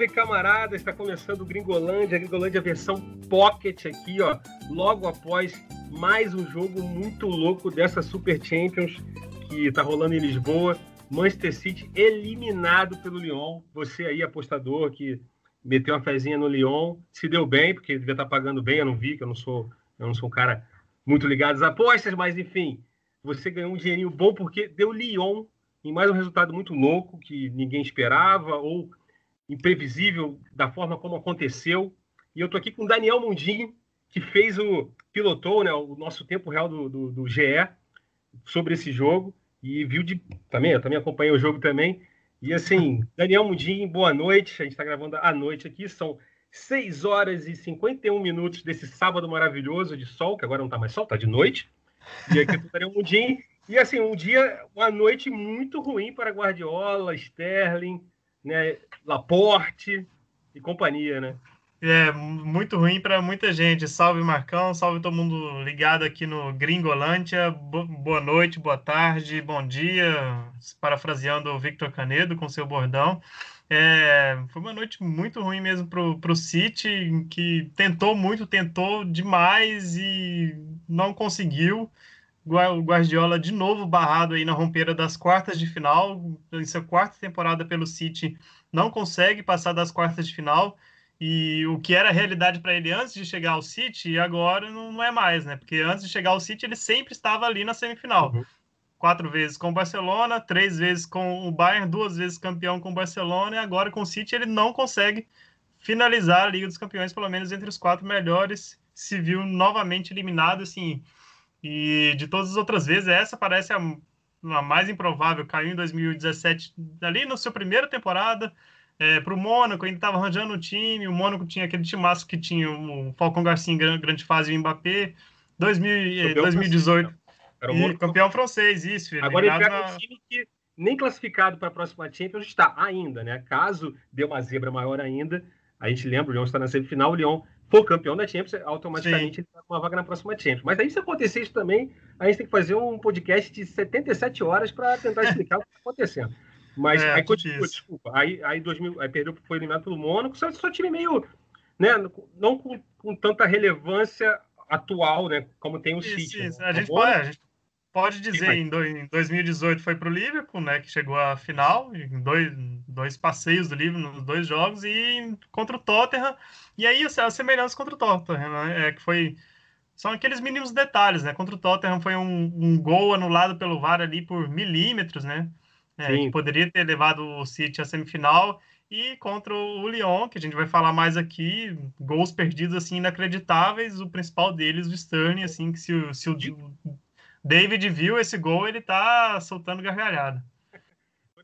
Salve, camaradas! Está começando o Gringolândia, Gringolândia versão Pocket aqui, ó, logo após mais um jogo muito louco dessa Super Champions que está rolando em Lisboa. Manchester City eliminado pelo Lyon. Você aí, apostador, que meteu uma fezinha no Lyon, se deu bem, porque devia estar tá pagando bem, eu não vi, que eu não sou, eu não sou um cara muito ligado às apostas, mas enfim, você ganhou um dinheirinho bom porque deu Lyon em mais um resultado muito louco que ninguém esperava ou imprevisível da forma como aconteceu. E eu tô aqui com o Daniel Mundinho, que fez o pilotou, né, o nosso tempo real do, do, do GE sobre esse jogo e viu de também, eu também acompanhei o jogo também. E assim, Daniel Mundinho, boa noite. A gente está gravando à noite aqui, são 6 horas e 51 minutos desse sábado maravilhoso de sol, que agora não está mais sol, está de noite. E aqui o Daniel Mundinho. E assim, um dia, uma noite muito ruim para Guardiola, Sterling, né, Laporte e companhia, né? É, muito ruim para muita gente. Salve Marcão, salve todo mundo ligado aqui no Gringolândia. Boa noite, boa tarde, bom dia. Parafraseando o Victor Canedo com seu bordão. É, foi uma noite muito ruim mesmo para o City, que tentou muito, tentou demais e não conseguiu. O Guardiola de novo barrado aí na rompeira das quartas de final, em sua quarta temporada pelo City, não consegue passar das quartas de final. E o que era realidade para ele antes de chegar ao City, agora não, é mais, né? Porque antes de chegar ao City, ele sempre estava ali na semifinal. Uhum. Quatro vezes com o Barcelona, três vezes com o Bayern, duas vezes campeão com o Barcelona, e agora com o City ele não consegue finalizar a Liga dos Campeões, pelo menos entre os quatro melhores. Se viu novamente eliminado, assim, e de todas as outras vezes, essa parece a, a mais improvável. Caiu em 2017, ali na sua primeira temporada, é, para o Mônaco, ainda estava arranjando o time. O Mônaco tinha aquele timaço que tinha o Falcão Garcia em grande fase e o Mbappé. 2000, 2018. Era o Mônaco. campeão francês, isso. Agora ele pega na... um time que nem classificado para a próxima Champions está ainda, né? Caso dê uma zebra maior ainda, a gente lembra, o Lyon está na semifinal, o Lyon for campeão da Champions, automaticamente Sim. ele está com uma vaga na próxima Champions. Mas aí, se acontecer isso também, a gente tem que fazer um podcast de 77 horas para tentar explicar o que está acontecendo. Mas é, aí continua, desculpa. Aí, aí, 2000, aí perdeu, foi eliminado pelo Mônaco, só, só time meio. Né, não com, com tanta relevância atual, né? Como tem o City. Isso. Né? A, gente pode, a gente pode dizer, em, do, em 2018 foi para o Liverpool, né? Que chegou à final, em dois, dois passeios do Liverpool nos dois jogos, e contra o Tottenham. E aí a semelhança contra o Tottenham, né? É que foi. São aqueles mínimos detalhes, né? Contra o Tottenham foi um, um gol anulado pelo VAR ali por milímetros, né? É, que poderia ter levado o City à semifinal. E contra o Lyon, que a gente vai falar mais aqui, gols perdidos assim inacreditáveis. O principal deles, o Sterling, assim, que se, se o David viu esse gol, ele tá soltando gargalhada.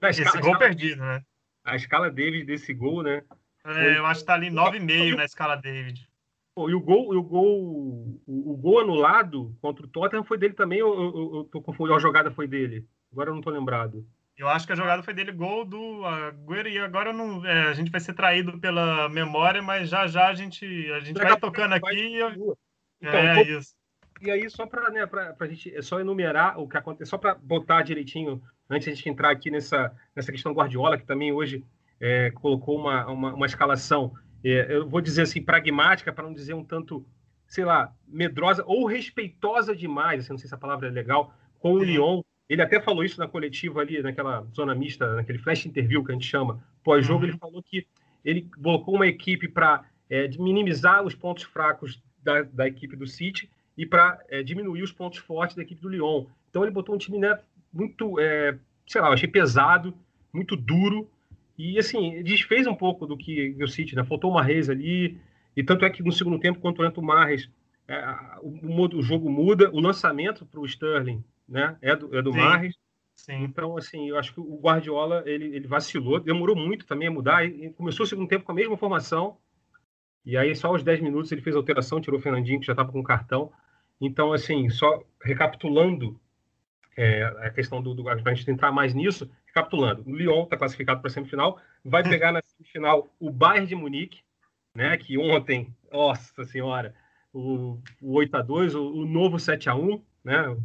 esse gol escala, perdido, né? A escala David desse gol, né? É, eu acho que tá ali 9,5 na escala David. Pô, e o gol, o gol, o, o, gol anulado contra o Tottenham foi dele também ou eu, eu tô confundindo? A jogada foi dele? Agora eu não tô lembrado. Eu acho que a jogada foi dele, gol do Agüero, e agora não, é, a gente vai ser traído pela memória, mas já já a gente, a gente vai tocando aqui. E... Então, é, isso. E aí, só para né, a gente é só enumerar o que aconteceu, só para botar direitinho, antes de a gente entrar aqui nessa, nessa questão Guardiola, que também hoje é, colocou uma, uma, uma escalação, é, eu vou dizer assim, pragmática, para não dizer um tanto, sei lá, medrosa ou respeitosa demais, assim, não sei se a palavra é legal, com o Lyon. Ele até falou isso na coletiva ali, naquela zona mista, naquele flash interview que a gente chama, pós-jogo, uhum. ele falou que ele colocou uma equipe para é, minimizar os pontos fracos da, da equipe do City e para é, diminuir os pontos fortes da equipe do Lyon. Então ele botou um time né, muito, é, sei lá, eu achei pesado, muito duro, e assim, desfez um pouco do que o City, né? Faltou uma Reis ali, e tanto é que no segundo tempo, quando entra o Marres, é, o, o, jogo muda, o lançamento para o Sterling né, é do, é do Sim. Marres. Sim. Então, assim, eu acho que o Guardiola ele, ele vacilou, demorou muito também a mudar. E começou o segundo tempo com a mesma formação, e aí só aos 10 minutos ele fez a alteração, tirou o Fernandinho, que já estava com cartão. Então, assim, só recapitulando é, a questão do, do para a gente entrar mais nisso, recapitulando, o Lyon está classificado para a semifinal, vai pegar na semifinal o Bayern de Munique, né, que ontem, nossa senhora, o, o 8 a 2 o, o novo 7 a 1 né,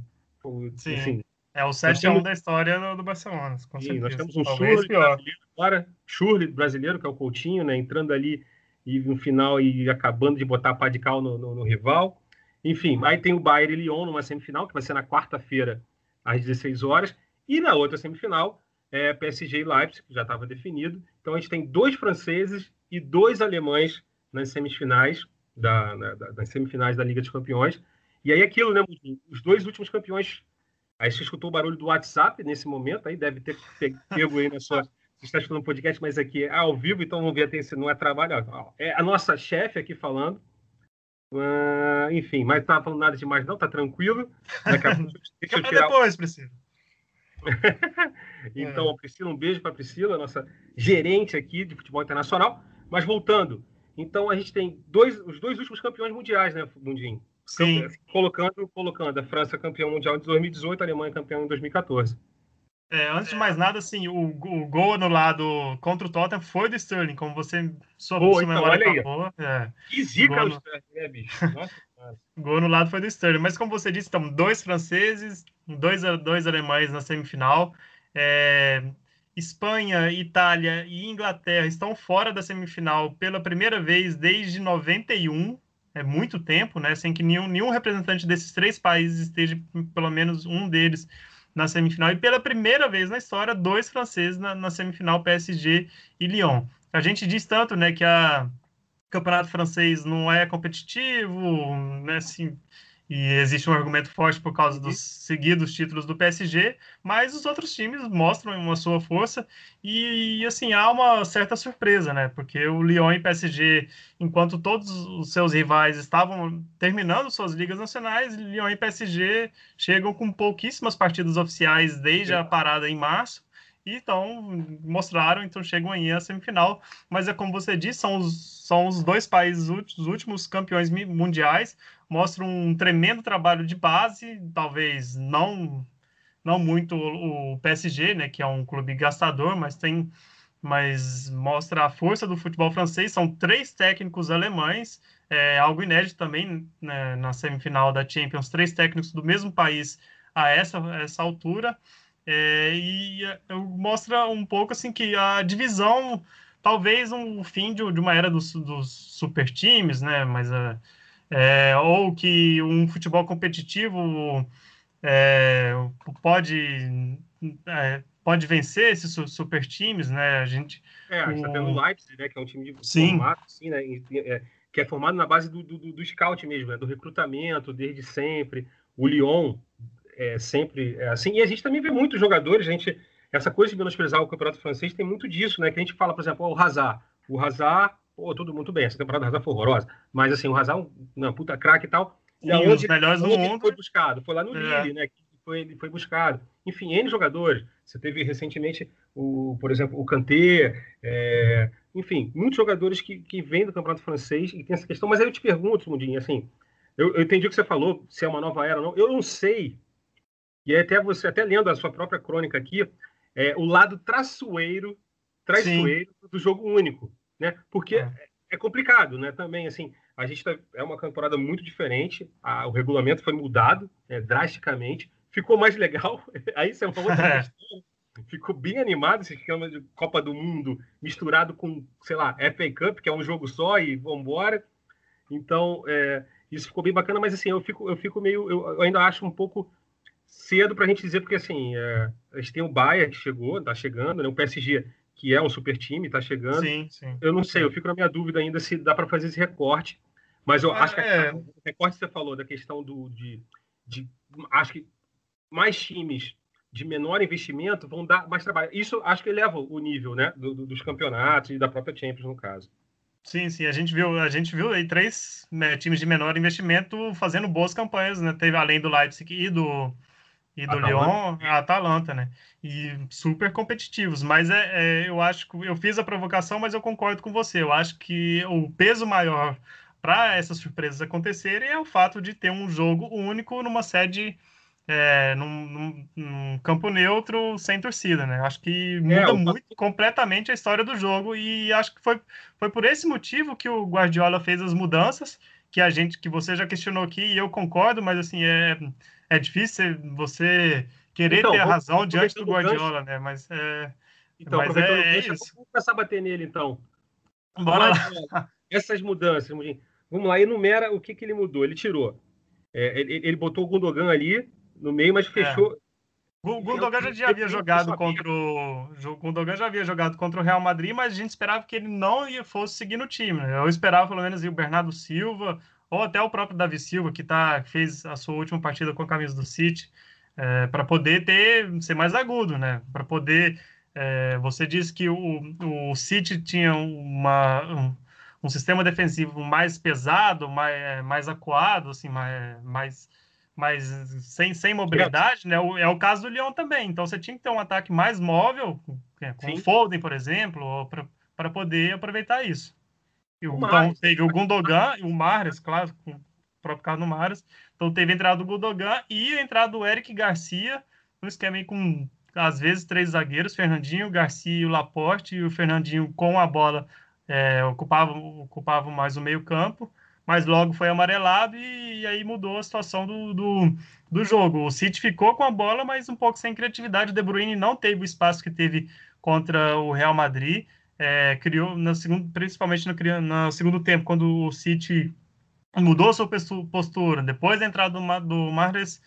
o, assim, É o 7x1 temos... da história do, do Barcelona. Sim, nós temos um Talvez brasileiro agora, Schurli brasileiro, que é o Coutinho, né? Entrando ali e no final e acabando de botar a pá de cal no, no, no rival. Enfim, aí tem o Bayern e Lyon numa semifinal, que vai ser na quarta-feira, às 16 horas. E na outra semifinal, é PSG e Leipzig, que já estava definido. Então a gente tem dois franceses e dois alemães nas semifinais da, na, da, das semifinais da Liga dos Campeões. E aí aquilo, né? Os dois últimos campeões. Aí você escutou o barulho do WhatsApp nesse momento, aí deve ter pego aí na sua. Você está escutando um podcast, mas aqui é ao vivo, então vamos ver se não é trabalho. É a nossa chefe aqui falando. Uh, enfim, mas não estava falando nada demais, não, tá tranquilo. Daqui a pouco, deixa eu tirar... depois, Priscila. então, é. Priscila, um beijo para Priscila, nossa gerente aqui de futebol internacional. Mas voltando, então a gente tem dois, os dois últimos campeões mundiais, né, Mundinho? Sim. Colocando, colocando a França campeão mundial em 2018, a Alemanha campeão em 2014. É, antes de mais nada, assim, o, o gol anulado contra o Tottenham foi do Sterling, como você sua, Pô, sua então, memória acabou. É. Que zica o Sterling, né, bicho? Nossa, o gol anulado foi do Sterling. Mas como você disse, estão dois franceses, dois, dois alemães na semifinal. É, Espanha, Itália e Inglaterra estão fora da semifinal pela primeira vez desde 91. É muito tempo, né? Sem que nenhum, nenhum representante desses três países esteja, pelo menos um deles, na semifinal. E pela primeira vez na história, dois franceses na, na semifinal, PSG e Lyon. A gente diz tanto, né, que a o campeonato francês não é competitivo, né, assim, e existe um argumento forte por causa dos seguidos títulos do PSG, mas os outros times mostram uma sua força e, assim, há uma certa surpresa, né? Porque o Lyon e PSG, enquanto todos os seus rivais estavam terminando suas ligas nacionais, Lyon e PSG chegam com pouquíssimas partidas oficiais desde a parada em março e então mostraram, então chegam aí à semifinal. Mas é como você disse, são os, são os dois países, os últimos campeões mundiais mostra um tremendo trabalho de base, talvez não não muito o PSG, né, que é um clube gastador, mas tem mas mostra a força do futebol francês. São três técnicos alemães, é algo inédito também né, na semifinal da Champions, três técnicos do mesmo país a essa, essa altura. É, e é, mostra um pouco assim que a divisão, talvez um fim de, de uma era dos, dos super times, né? Mas a, é, ou que um futebol competitivo é, pode é, pode vencer esses super times, né? A gente é, a gente tá tendo o Leipzig, né? Que é um time de Sim. formato, assim, né? É, que é formado na base do, do, do scout mesmo, né? do recrutamento desde sempre. O Lyon é sempre é assim. E a gente também vê muitos jogadores, a gente essa coisa de menosprezar o campeonato francês tem muito disso, né? Que a gente fala, por exemplo, o Hazard. O Hazard pô, tudo muito bem, essa temporada do Hazard foi horrorosa, mas assim, o Hazard é uma puta craque e tal. E aonde, melhores onde ele foi buscado? Foi lá no é. Lille, né? Que foi, ele foi buscado. Enfim, N jogadores. Você teve recentemente, o, por exemplo, o Kanté, é, enfim, muitos jogadores que, que vêm do campeonato francês e tem essa questão. Mas aí eu te pergunto, Mundinho, assim, eu, eu entendi o que você falou, se é uma nova era ou não. Eu não sei, e até você, até lendo a sua própria crônica aqui, é, o lado traçoeiro, traiçoeiro Sim. do jogo único né? Porque é, é complicado, né? Também, assim, a gente tá, é uma temporada muito diferente, a, o regulamento foi mudado né, drasticamente, ficou mais legal, aí isso é uma outra é. questão. Ficou bem animado esse esquema de Copa do Mundo misturado com, sei lá, FA Cup, que é um jogo só e vambora. Então, é, isso ficou bem bacana, mas assim, eu fico, eu fico meio. Eu, ainda acho um pouco cedo para a gente dizer, porque assim, é, a gente tem o Bayern que chegou, tá chegando, né? O PSG que é um super time, está chegando. Sim, sim. Eu não sei, eu fico na minha dúvida ainda se dá para fazer esse recorte. Mas eu é, acho que é. o recorte que você falou da questão do, de, de. Acho que mais times de menor investimento vão dar mais trabalho. Isso acho que eleva o nível né, do, do, dos campeonatos e da própria Champions, no caso. Sim, sim, a gente viu, a gente viu aí três né, times de menor investimento fazendo boas campanhas, né? Teve além do Leipzig e do, e do. Lyon, a Atalanta, né? E super competitivos. Mas é, é, eu acho que eu fiz a provocação, mas eu concordo com você. Eu acho que o peso maior para essas surpresas acontecerem é o fato de ter um jogo único numa sede, é, num, num, num, campo neutro sem torcida, né? Acho que é, muda é, muito completamente a história do jogo e acho que foi, foi por esse motivo que o Guardiola fez as mudanças que a gente, que você já questionou aqui, e eu concordo, mas assim, é, é difícil você querer então, ter a razão diante do Guardiola, né? Mas é. Então, mas é, é isso. Vamos começar a bater nele, então. Bora lá. Essas mudanças, vamos lá, enumera o que, que ele mudou. Ele tirou. É, ele, ele botou o Gundogan ali no meio, mas fechou. É. O Gundogan já havia jogado contra o. O Gundogan já havia jogado contra o Real Madrid, mas a gente esperava que ele não ia, fosse seguir no time. Né? Eu esperava pelo menos o Bernardo Silva, ou até o próprio Davi Silva, que tá, fez a sua última partida com a camisa do City, é, para poder ter ser mais agudo, né? Para poder. É, você disse que o, o City tinha uma, um, um sistema defensivo mais pesado, mais, é, mais acuado, assim, mais, mais mas sem, sem mobilidade, né? É o caso do Lyon também. Então você tinha que ter um ataque mais móvel, é, com o Foden, por exemplo, para poder aproveitar isso. O então teve o Gundogan e o Mahrez, claro, com o próprio caso do Mahrez. Então teve a entrada do Gundogan e a entrada do Eric Garcia, um esquema aí com às vezes três zagueiros, Fernandinho, Garcia e o Laporte, e o Fernandinho com a bola é, ocupava, ocupava mais o meio campo mas logo foi amarelado e, e aí mudou a situação do, do, do, jogo. O City ficou com a bola, mas um pouco sem criatividade. O De Bruyne não teve o espaço que teve contra o Real Madrid. É, criou, no segundo, principalmente no, no, segundo tempo, quando o City mudou sua postura, depois da entrada do, do Mahrez,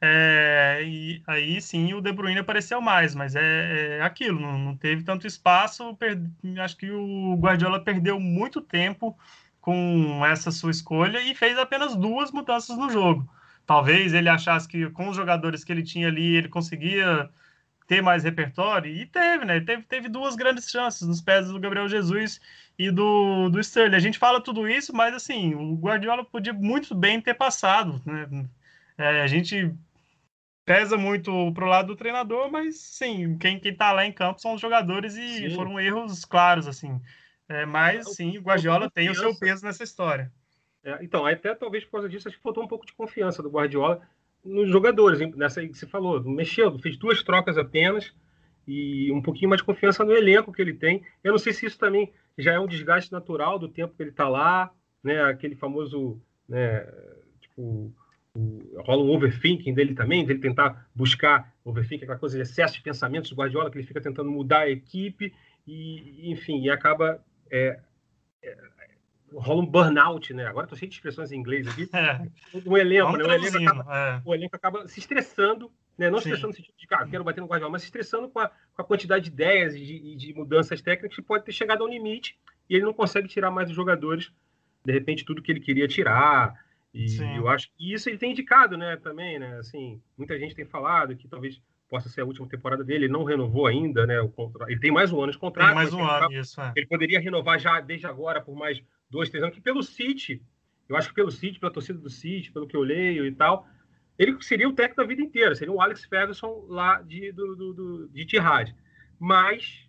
é, e aí sim o De Bruyne apareceu mais, mas é, é aquilo, não, não, teve tanto espaço. Per, acho que o Guardiola perdeu muito tempo com essa sua escolha e fez apenas duas mudanças no jogo. Talvez ele achasse que com os jogadores que ele tinha ali ele conseguia ter mais repertório e teve, né? Teve, teve duas grandes chances nos pés do Gabriel Jesus e do, do Sterling. A gente fala tudo isso, mas assim, o Guardiola podia muito bem ter passado, né? É, a gente pesa muito pro lado do treinador, mas sim, quem, quem tá lá em campo são os jogadores e sim. foram erros claros, assim. É, mas sim, o Guardiola tem o seu peso nessa história. É, então, até talvez por causa disso, acho que faltou um pouco de confiança do Guardiola nos jogadores, nessa aí que você falou, mexeu, fez duas trocas apenas e um pouquinho mais de confiança no elenco que ele tem. Eu não sei se isso também já é um desgaste natural do tempo que ele está lá, né? Aquele famoso, né? Tipo, rola um overthinking dele também, dele tentar buscar overthinking, aquela coisa de excesso de pensamentos do Guardiola, que ele fica tentando mudar a equipe e, enfim, e acaba é, é, rola um burnout, né? Agora estou cheio de expressões em inglês aqui. É. O elenco, né? O elenco, acaba, é. o elenco acaba se estressando, né? Não se estressando no sentido de, cara, quero bater no Guardiola, mas se estressando com a, com a quantidade de ideias e de, de, mudanças técnicas que pode ter chegado ao limite e ele não consegue tirar mais os jogadores, de repente, tudo que ele queria tirar. E Sim. eu acho que isso ele tem indicado, né? Também, né? Assim, muita gente tem falado que talvez possa ser a última temporada dele. Ele não renovou ainda, né? O contrato. Ele tem mais um ano de contrato. Tem mais um ano, isso. É. Ele poderia renovar já desde agora por mais dois, três anos. Que pelo City, eu acho que pelo City, pela torcida do City, pelo que eu leio e tal, ele seria o técnico da vida inteira. Seria o Alex Ferguson lá de, do, do, do de Tihad. Mas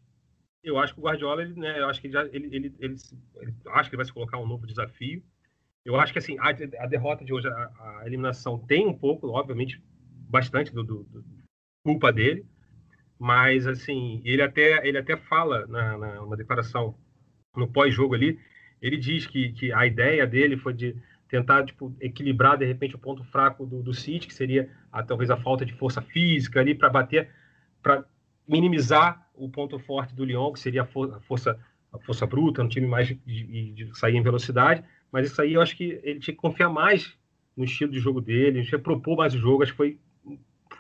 eu acho que o Guardiola, ele, né? Eu acho que ele, já, ele, ele, ele, ele, acho que vai se colocar um novo desafio. Eu acho que assim a, a derrota de hoje, a, a, eliminação tem um pouco, obviamente, bastante do, do, culpa dele, mas assim, ele até, ele até fala na, na uma declaração no pós-jogo ali, ele diz que, que a ideia dele foi de tentar tipo, equilibrar de repente o ponto fraco do, do City, que seria a, talvez a falta de força física ali para bater, para minimizar o ponto forte do Lyon, que seria a, for, a força a força bruta, um time mais de, de, sair em velocidade, mas isso aí eu acho que ele tinha que confiar mais no estilo de jogo dele, a gente propor mais o jogo, acho que foi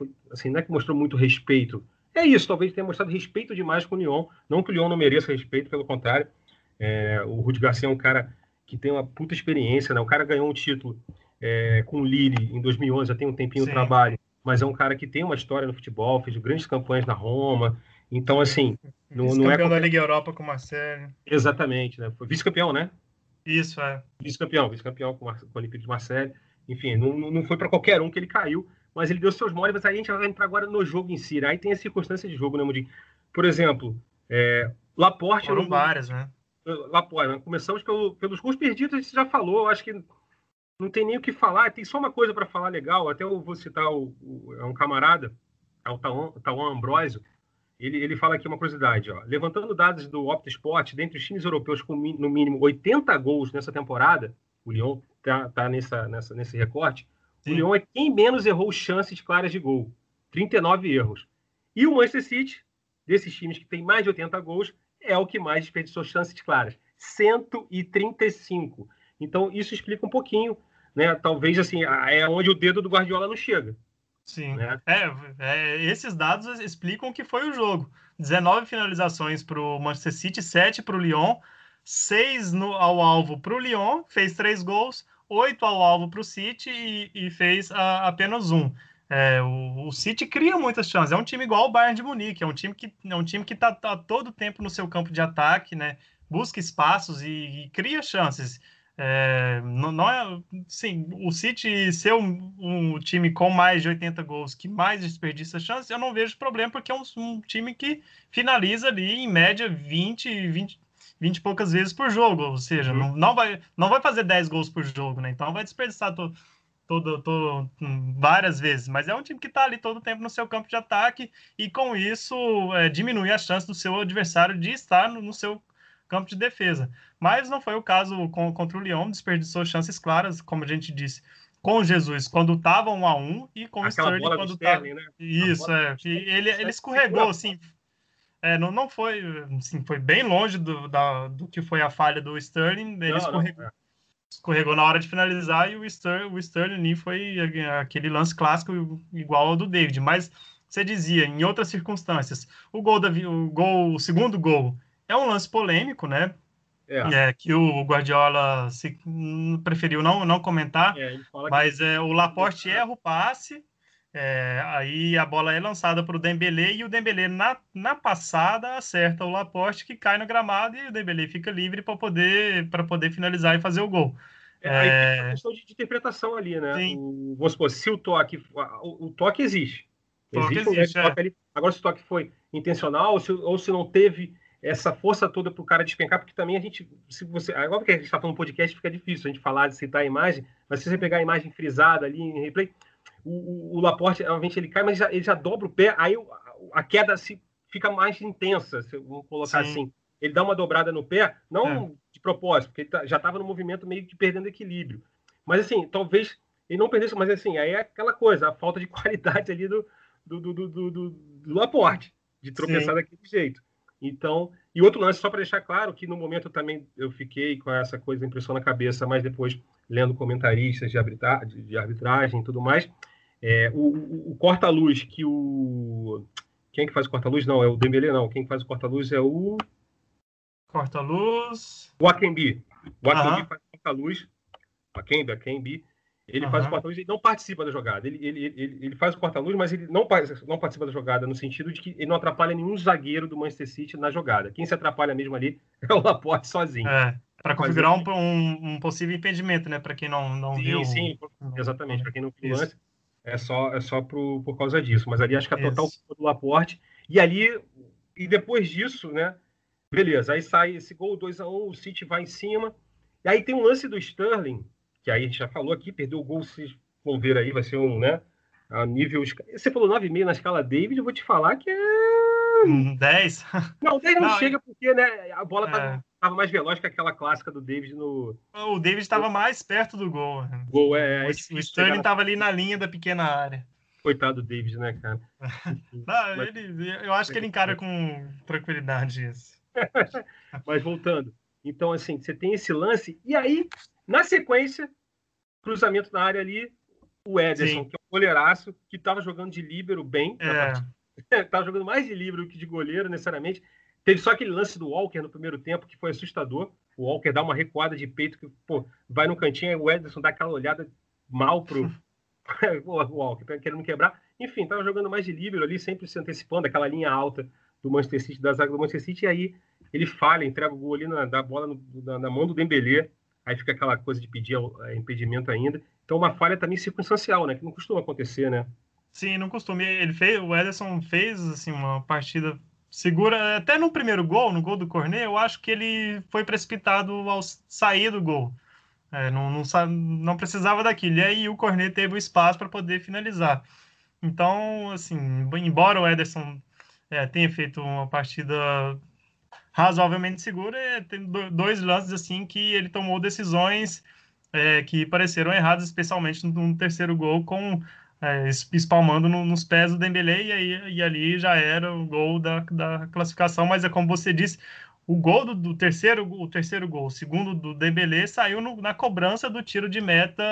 foi, assim, não é que mostrou muito respeito. É isso, talvez tenha mostrado respeito demais com o Lyon. Não que o Lyon não mereça respeito, pelo contrário. É, o Rudi Garcia é um cara que tem uma puta experiência, né? O cara ganhou um título é, com o Lille em 2011, já tem um tempinho de trabalho, mas é um cara que tem uma história no futebol, fez grandes campanhas na Roma. Então, assim, não, não é. Campeão da Liga Europa com o Marcelo. Exatamente, né? Foi vice-campeão, né? Isso, é. Vice-campeão, vice-campeão com, com o Olympique de Marseille. Enfim, não, não foi para qualquer um que ele caiu mas ele deu seus moles, mas aí a gente vai entrar agora no jogo em si. Né? Aí tem a circunstância de jogo, né, Mudinho? Por exemplo, é, Laporte... Foram várias, né? Né? começamos pelo, pelos gols perdidos, a gente já falou, acho que não tem nem o que falar, tem só uma coisa para falar legal, até eu vou citar o, o é um camarada, é o Tauan Ambrosio, ele, ele fala aqui uma curiosidade, ó. levantando dados do Opta Sport, dentre os times europeus com no mínimo 80 gols nessa temporada, o Lyon tá, tá nessa, nessa, nesse recorte, Sim. o Lyon é quem menos errou chances claras de gol. 39 erros. E o Manchester City, desses times que tem mais de 80 gols, é o que mais desperdiçou chances claras. 135. Então, isso explica um pouquinho, né? Talvez assim, é onde o dedo do Guardiola não chega. Sim. Né? É, é, esses dados explicam o que foi o jogo. 19 finalizações para o Manchester City, 7 para o Lyon, 6 no, ao alvo para o Lyon, fez 3 gols, 8 ao alvo para o City e, e fez a, apenas um. É, o, o, City cria muitas chances. É um time igual ao Bayern de Munique, é um time que é um time que está tá todo o tempo no seu campo de ataque, né? Busca espaços e, e cria chances. É, não, não, é, sim, o City ser um, um, time com mais de 80 gols que mais desperdiça chances, eu não vejo problema, porque é um, um, time que finaliza ali em média 20, 20, 20 e poucas vezes por jogo, ou seja, uhum. não, não, vai, não vai fazer 10 gols por jogo, né? Então vai desperdiçar todo, todo, todo, várias vezes, mas é um time que está ali todo o tempo no seu campo de ataque e com isso é, diminui a chance do seu adversário de estar no, no seu campo de defesa. Mas não foi o caso com, contra o Lyon, desperdiçou chances claras, como a gente disse, com o Jesus quando estava um a um e com Aquela o Sterling quando estava. Né? Isso, é. ele, ele escorregou, assim. É, não, não foi, assim, foi bem longe do, da, do que foi a falha do Sterling. Ele não, escorregou, não, é. Escorregou, na hora de finalizar e o Sterling, o Sterling foi aquele lance clássico igual ao do David. Mas você dizia, em outras circunstâncias, o gol, da, o gol, o segundo gol é um lance polêmico, né? É. é que o Guardiola se, hum, preferiu não, não comentar, é, mas é, o Laporte erra o passe, é, aí a bola é lançada para o Dembélé e o Dembélé na, na passada acerta o Laporte que cai no gramado e o Dembélé fica livre para poder para poder finalizar e fazer o gol. É, aí é uma questão de, de, interpretação ali, né? O, vamos supor, se o toque o, o toque existe, toque existe, existe um toque agora se o toque foi intencional ou se, ou se não teve essa força toda para o cara despencar, porque também a gente, se você, agora que a gente está falando podcast, fica difícil a gente falar de citar a imagem, mas se você pegar a imagem frisada ali em replay, o, o, o Laporte, realmente ele cai, mas já, ele já dobra o pé, aí a queda se fica mais intensa, se vamos colocar Sim. assim. Ele dá uma dobrada no pé, não é. de propósito, porque ele tá, já estava no movimento meio que perdendo equilíbrio. Mas assim, talvez ele não perdesse, mas assim, aí é aquela coisa, a falta de qualidade ali do, do, do, do, do, do Laporte, de tropeçar Sim. daquele jeito. Então, e outro lance, só para deixar claro que no momento também eu fiquei com essa coisa, impressão na cabeça, mas depois lendo comentaristas de, arbitra de arbitragem e tudo mais, é, o, o corta-luz que o. Quem é que faz o corta-luz? Não, é o Dembele, não. Quem faz o corta-luz é o. Corta-luz. O Akembi. O Akembi faz o corta-luz. Akembi, Akembi. Ele faz o porta-luz, ele não participa da jogada. Ele, ele, ele, ele faz o porta-luz, mas ele não, não participa da jogada, no sentido de que ele não atrapalha nenhum zagueiro do Manchester City na jogada. Quem se atrapalha mesmo ali é o Laporte sozinho. É, para configurar um, um, um, possível impedimento, né? Para quem não, não sim, viu. Sim, exatamente. Para quem não viu antes, é só, é só por, por causa disso. Mas ali acho que a total culpa do Laporte. E ali, e depois disso, né? Beleza, aí sai esse gol 2 a 1 um, o City vai em cima. E aí tem um lance do Sterling que aí a gente já falou aqui, perdeu o gol, vocês vão ver aí, vai ser um, né? A nível. Você falou 9,5 na escala David, eu vou te falar que é. 10? Não, 10 não, não chega porque né, a bola estava é. mais veloz que aquela clássica do David no. O David estava mais perto do gol. Gol, é. O, é o Sterling estava ali na linha da pequena área. Coitado do David, né, cara? não, Mas... ele, eu acho que ele encara com tranquilidade isso. Mas voltando. Então, assim, você tem esse lance, e aí na sequência, cruzamento na área ali, o Ederson, Sim. que é um goleiraço, que estava jogando de líbero bem. É. Estava jogando mais de líbero que de goleiro, necessariamente. Teve só aquele lance do Walker no primeiro tempo que foi assustador. O Walker dá uma recuada de peito que, pô, vai no cantinho, o Ederson dá aquela olhada mal pro o Walker, tá querendo quebrar. Enfim, estava jogando mais de líbero ali, sempre se antecipando aquela linha alta do Manchester City, da zaga do Manchester City, e aí ele falha, entrega o gol ali na, da bola no, na, na, mão do Dembélé aí fica aquela coisa de pedir é, impedimento ainda. Então, uma falha também circunstancial, né? Que não costuma acontecer, né? Sim, não costuma. Ele fez, o Ederson fez assim uma partida segura, até no primeiro gol, no gol do Cornet, eu acho que ele foi precipitado ao sair do gol. É, não, não, não, precisava daquilo. E aí o Cornet teve o espaço para poder finalizar. Então, assim, embora o Ederson é, tenha feito uma partida razoavelmente seguro. É, tem dois lances assim que ele tomou decisões é, que pareceram erradas, especialmente no, terceiro gol, com é, espalmando no, nos pés do Dembélé, e, aí, e ali já era o gol da, da classificação, mas é como você disse, o gol do, do, terceiro, o terceiro gol, o segundo do Dembélé, saiu no, na cobrança do tiro de meta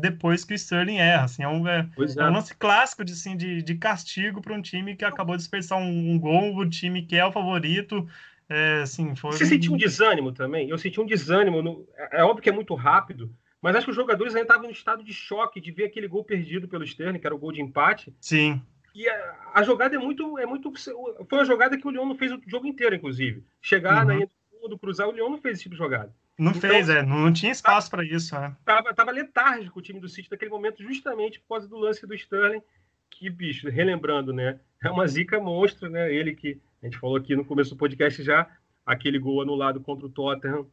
depois que o Sterling erra. Assim, é, um, é, é. é um lance clássico de, assim, de, de castigo para um time que acabou de desperdiçar um, um, gol, o time que é o favorito. É, assim, foi... Você sentiu um desânimo também? Eu senti um desânimo. No... É, é óbvio que é muito rápido, mas acho que os jogadores ainda estavam em estado de choque de ver aquele gol perdido pelo Sterling, que era o gol de empate. Sim. E a, a, jogada é muito, é muito. Foi uma jogada que o Leão não fez o jogo inteiro, inclusive. Chegar uhum. na linha do cruzar, o Leão não fez esse tipo de jogada. Não então, fez, é. Não, tinha espaço para isso. É. Tava, tava letárgico o time do City naquele momento, justamente por causa do lance do Sterling. Que, bicho, relembrando, né? É uma zica monstro, né? Ele que a gente falou aqui no começo do podcast já, aquele gol anulado contra o Tottenham,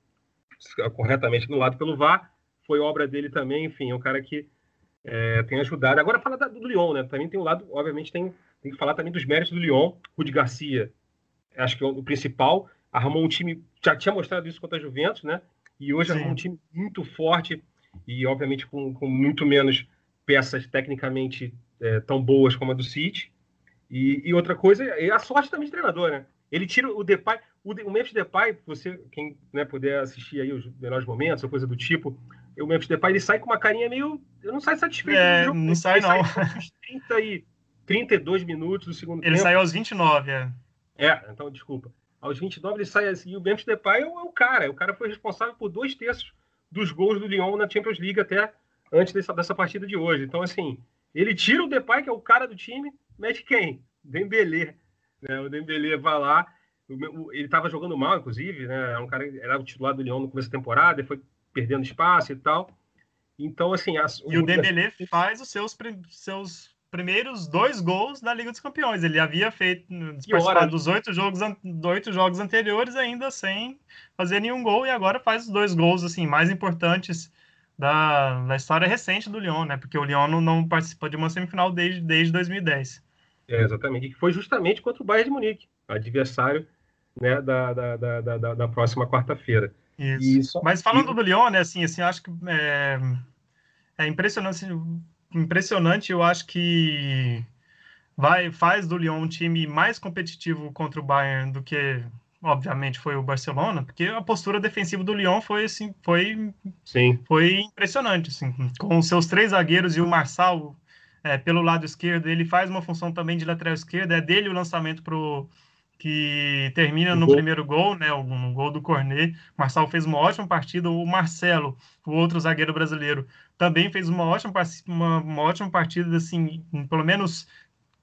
corretamente anulado pelo VAR, foi obra dele também. Enfim, é um cara que é, tem ajudado. Agora fala da, do Lyon, né? Também tem um lado, obviamente, tem, tem que falar também dos méritos do Lyon. Rudi Garcia, acho que é o principal, arrumou um time, já tinha mostrado isso contra a Juventus, né? E hoje Sim. arrumou um time muito forte e, obviamente, com, com muito menos peças tecnicamente é, tão boas como a do City. E, e, outra coisa é a sorte também de treinador, né? Ele tira o Depay, o, o Memphis Depay, você, quem né, puder assistir aí os melhores momentos ou coisa do tipo, o Memphis Depay ele sai com uma carinha meio. Eu não sai satisfeito. É, jogo, não sai, não. Sai 30 e 32 minutos do segundo ele tempo. Ele saiu aos 29, é. É, então, desculpa. Aos 29 ele sai assim. E o Memphis Depay é o, é o cara. O cara foi responsável por dois terços dos gols do Lyon na Champions League até antes dessa, dessa partida de hoje. Então, assim, ele tira o Depay, que é o cara do time, mete quem? Dembélé. Né? O Dembélé vai lá. Ele estava jogando mal, inclusive, né? Era um cara era o titular do Lyon no começo da temporada, foi perdendo espaço e tal. Então, assim. As, e o Dembélé faz os seus, seus primeiros dois gols da Liga dos Campeões. Ele havia feito participado dos oito jogos, oito jogos anteriores ainda sem fazer nenhum gol e agora faz os dois gols assim mais importantes da, da história recente do Lyon, né? Porque o Lyon não, não participou de uma semifinal desde, desde 2010. É, exatamente, que foi justamente contra o Bayern de Munique, adversário né, da, da, da, da, da próxima quarta-feira. Isso. Isso. Mas falando do Lyon, né, assim, assim, acho que é, é impressionante, impressionante, eu acho que vai faz do Lyon um time mais competitivo contra o Bayern do que obviamente foi o Barcelona, porque a postura defensiva do Lyon foi assim, foi Sim. foi impressionante assim, com os seus três zagueiros e o Marçal é, pelo lado esquerdo, ele faz uma função também de lateral esquerdo, é dele o lançamento pro que termina no primeiro gol, né, um gol do Cornet. Marçal fez uma ótima partida. O Marcelo, o outro zagueiro brasileiro, também fez uma ótima, uma, uma ótima partida, assim, pelo menos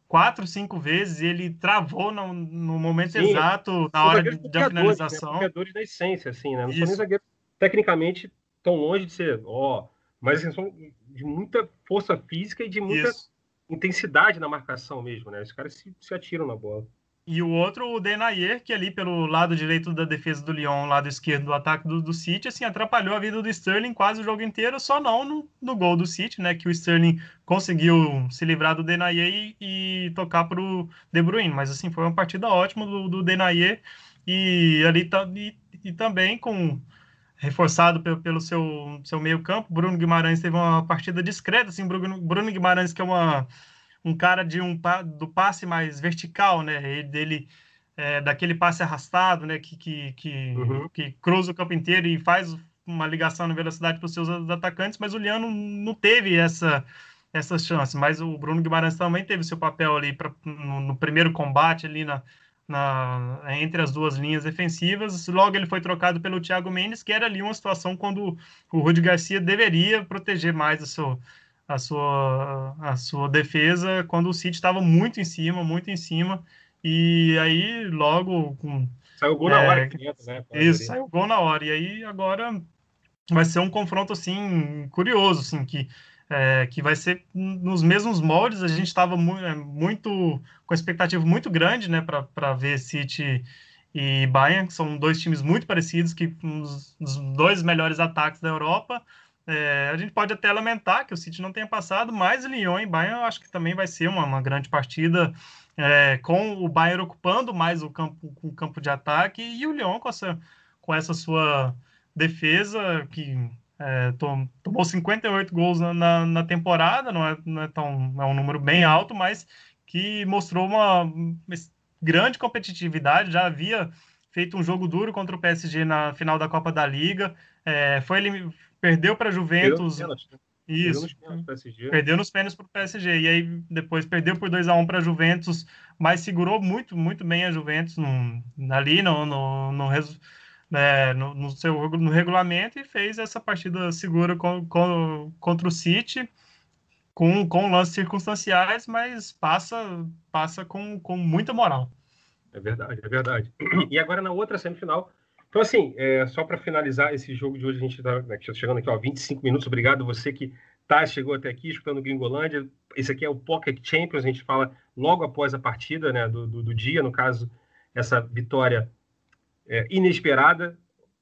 quatro, cinco vezes. ele travou no, no momento Sim, exato, na hora de, da finalização. Né, da essência, assim, né? Não são nem zagueiros tecnicamente tão longe de ser, ó, mas assim, são de muita força física e de muita Isso. intensidade na marcação mesmo, né? Os caras se, se atiram na bola. E o outro, o Denayer, que ali pelo lado direito da defesa do Lyon, lado esquerdo do ataque do, do City, assim, atrapalhou a vida do Sterling quase o jogo inteiro, só não no, no gol do City, né? Que o Sterling conseguiu se livrar do Denayer e, e tocar para o De Bruyne. Mas, assim, foi uma partida ótima do, do Denayer e ali e, e também com reforçado pelo, pelo seu, seu meio campo. Bruno Guimarães teve uma partida discreta, assim, Bruno, Bruno Guimarães que é uma um cara de um do passe mais vertical, né? Ele dele é, daquele passe arrastado, né? Que que, que, uhum. que, cruza o campo inteiro e faz uma ligação na velocidade para os seus atacantes, mas o Liano não teve essa essas chances. Mas o Bruno Guimarães também teve seu papel ali pra, no, no primeiro combate ali na, na, entre as duas linhas defensivas. Logo ele foi trocado pelo Thiago Mendes, que era ali uma situação quando o Rudi Garcia deveria proteger mais o seu, a sua, a sua defesa quando o City estava muito em cima, muito em cima. E aí, logo. Com, saiu gol é, na hora, 500, né? Isso, saiu gol na hora. E aí, agora vai ser um confronto assim curioso, assim, que, é, que vai ser nos mesmos moldes. A gente estava mu é, muito com expectativa muito grande, né, para ver City e Bayern, que são dois times muito parecidos, que os, os dois melhores ataques da Europa. É, a gente pode até lamentar que o City não tenha passado, mas Lyon e Bayern eu acho que também vai ser uma, uma grande partida, é, com o Bayern ocupando mais o campo, o campo de ataque e o Lyon com essa, com essa sua defesa que é, tomou 58 gols na, na, na, temporada, não é, não é tão é um número bem alto, mas que mostrou uma, uma grande competitividade. Já havia feito um jogo duro contra o PSG na final da Copa da Liga, é, foi perdeu para a Juventus. Né? Isso. Perdeu nos pênaltis para o PSG. E aí depois perdeu por 2 a 1 para a Juventus, mas segurou muito, muito bem a Juventus no, ali no, no, no, né, no, no, seu no regulamento e fez essa partida segura com, com, contra o City com, com lances circunstanciais, mas passa passa com, com muita moral. É verdade, é verdade. E agora na outra semifinal. Então, assim, é, só para finalizar esse jogo de hoje, a gente está né, chegando aqui, ó, 25 minutos. Obrigado você que tá, chegou até aqui escutando Gringolândia. Esse aqui é o Pocket Champions, a gente fala logo após a partida né, do, do, do dia, no caso, essa vitória é, inesperada,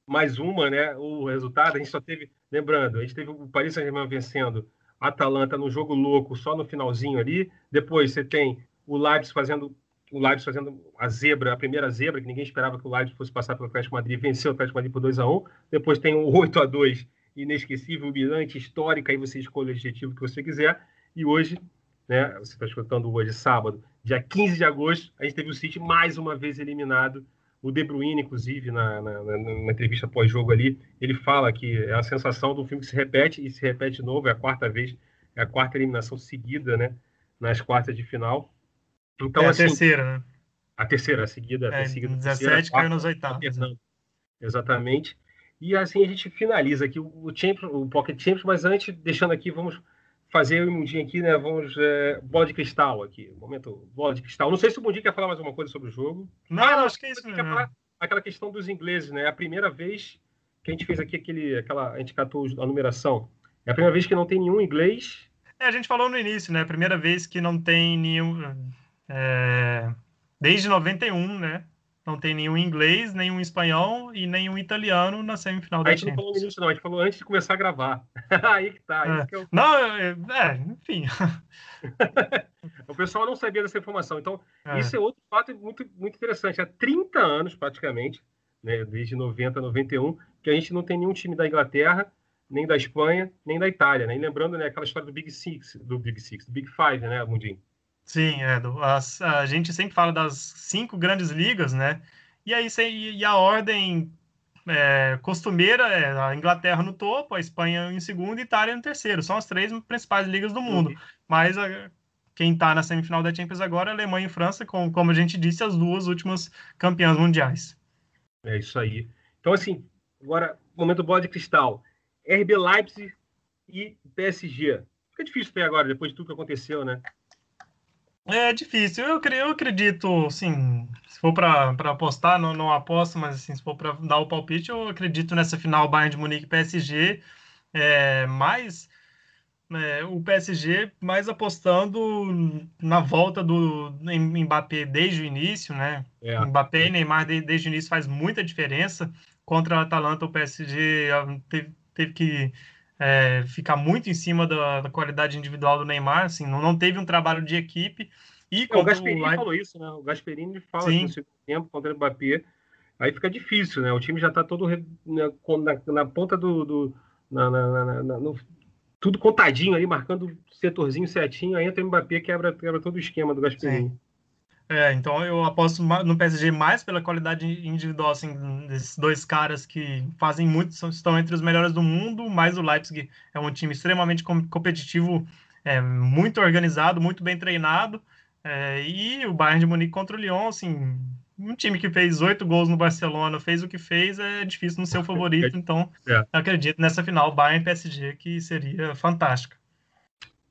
mais uma, né? O resultado, a gente só teve, lembrando, a gente teve o Paris Saint-Germain vencendo a Atalanta no jogo louco, só no finalzinho ali. Depois você tem o Leipzig fazendo o Leipzig fazendo a zebra, a primeira zebra, que ninguém esperava que o Leipzig fosse passar pelo Atlético Madrid, venceu o Atlético Madrid por 2 a 1 Depois tem o 8 a 2 inesquecível, humilhante, histórico, aí você escolhe o adjetivo que você quiser. E hoje, né, você está escutando hoje, sábado, dia 15 de agosto, a gente teve o City mais uma vez eliminado o De Bruyne, inclusive, na, na, na entrevista pós-jogo ali, ele fala que é a sensação do filme que se repete e se repete de novo, é a quarta vez, é a quarta eliminação seguida, né? Nas quartas de final. Então, é a assim, terceira, né? A terceira, a seguida. É, a seguida 17 caiu nos oitavos. Exatamente. E assim a gente finaliza aqui o, Champions, o Pocket Champions, mas antes, deixando aqui, vamos fazer o Mundinho aqui, né? Vamos. É, bola de cristal aqui. Momento, bola de cristal. Não sei se o Mundinho quer falar mais alguma coisa sobre o jogo. Não, ah, acho que é isso mesmo. Falar aquela questão dos ingleses, né? É a primeira vez que a gente fez aqui aquele. Aquela, a gente catou a numeração. É a primeira vez que não tem nenhum inglês. É, a gente falou no início, né? A primeira vez que não tem nenhum. É, desde 91, né? Não tem nenhum inglês, nenhum espanhol e nenhum italiano na semifinal da Champions. A gente não falou nisso, não. A gente falou antes de começar a gravar. aí que tá. É. Que eu... Não, é, é enfim. o pessoal não sabia dessa informação. Então, é. isso é outro fato muito, muito interessante. Há 30 anos, praticamente, né, desde 90 a 91, que a gente não tem nenhum time da Inglaterra, nem da Espanha, nem da Itália. Né? E lembrando né, aquela história do Big Six, do Big Six, do Big Five, né, Mundinho? Sim, é. A, a gente sempre fala das cinco grandes ligas, né? E aí e a ordem é, costumeira é a Inglaterra no topo, a Espanha em segundo e a Itália no terceiro. São as três principais ligas do mundo. Uhum. Mas a, quem está na semifinal da Champions agora é a Alemanha e França, com, como a gente disse, as duas últimas campeãs mundiais. É isso aí. Então, assim, agora, momento bola de cristal. RB Leipzig e PSG. Fica difícil ter agora, depois de tudo que aconteceu, né? É difícil. Eu, eu acredito, assim, se for para apostar, não, não aposto, mas assim, se for para dar o palpite, eu acredito nessa final Bayern de Munique PSG, é, mais é, o PSG mais apostando na volta do Mbappé desde o início, né? É. Mbappé e Neymar desde o início faz muita diferença. Contra a Atalanta, o PSG teve, teve que é, ficar muito em cima da, da, qualidade individual do Neymar, assim, não, não teve um trabalho de equipe. E é, o Gasperini o... falou isso, né? O Gasperini fala Sim. no segundo tempo contra o Mbappé, aí fica difícil, né? O time já está todo né, na, na, ponta do, do na, na, no, tudo contadinho ali, marcando setorzinho certinho, aí entra o Mbappé quebra, quebra todo o esquema do Gasperini. Sim. É, então eu aposto no PSG mais pela qualidade individual, assim, desses dois caras que fazem muito, são, estão entre os melhores do mundo, mas o Leipzig é um time extremamente competitivo, é, muito organizado, muito bem treinado, é, e o Bayern de Munique contra o Lyon, assim, um time que fez oito gols no Barcelona, fez o que fez, é difícil não ser o favorito, então é. acredito nessa final Bayern-PSG que seria fantástica.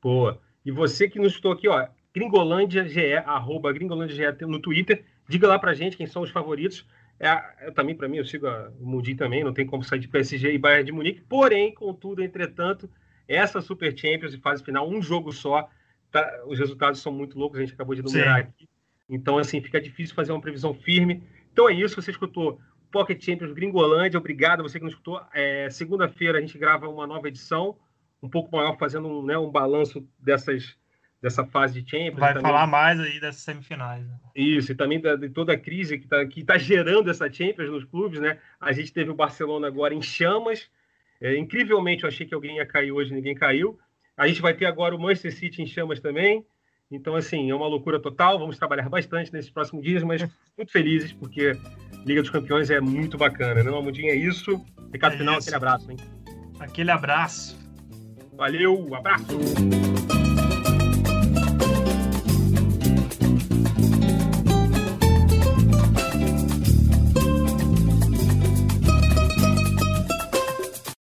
Boa. E você que nos estou aqui, ó, Gringolândia GE, arroba no Twitter. Diga lá pra gente quem são os favoritos. É, eu, também, para mim, eu sigo a, o Mundi também, não tem como sair de PSG e Bayern de Munique. Porém, contudo, entretanto, essa Super Champions e fase final, um jogo só, tá, os resultados são muito loucos, a gente acabou de numerar Sim. aqui. Então, assim, fica difícil fazer uma previsão firme. Então é isso, você escutou Pocket Champions Gringolândia, obrigado você que nos escutou. É, Segunda-feira a gente grava uma nova edição, um pouco maior, fazendo um, né, um balanço dessas dessa fase de Champions. Vai falar mais aí dessas semifinais. Né? Isso, e também da, de toda a crise que está que tá gerando essa Champions nos clubes, né? A gente teve o Barcelona agora em chamas, É, incrivelmente, eu achei que alguém ia cair hoje, ninguém caiu. A gente vai ter agora o Manchester City em chamas também. Então, assim, é uma loucura total. Vamos trabalhar bastante nesses próximos dias, mas muito felizes, porque Liga dos Campeões é muito bacana, né? Mundinho é isso. Recado é final, isso. aquele abraço, hein? Aquele abraço. Valeu, abraço!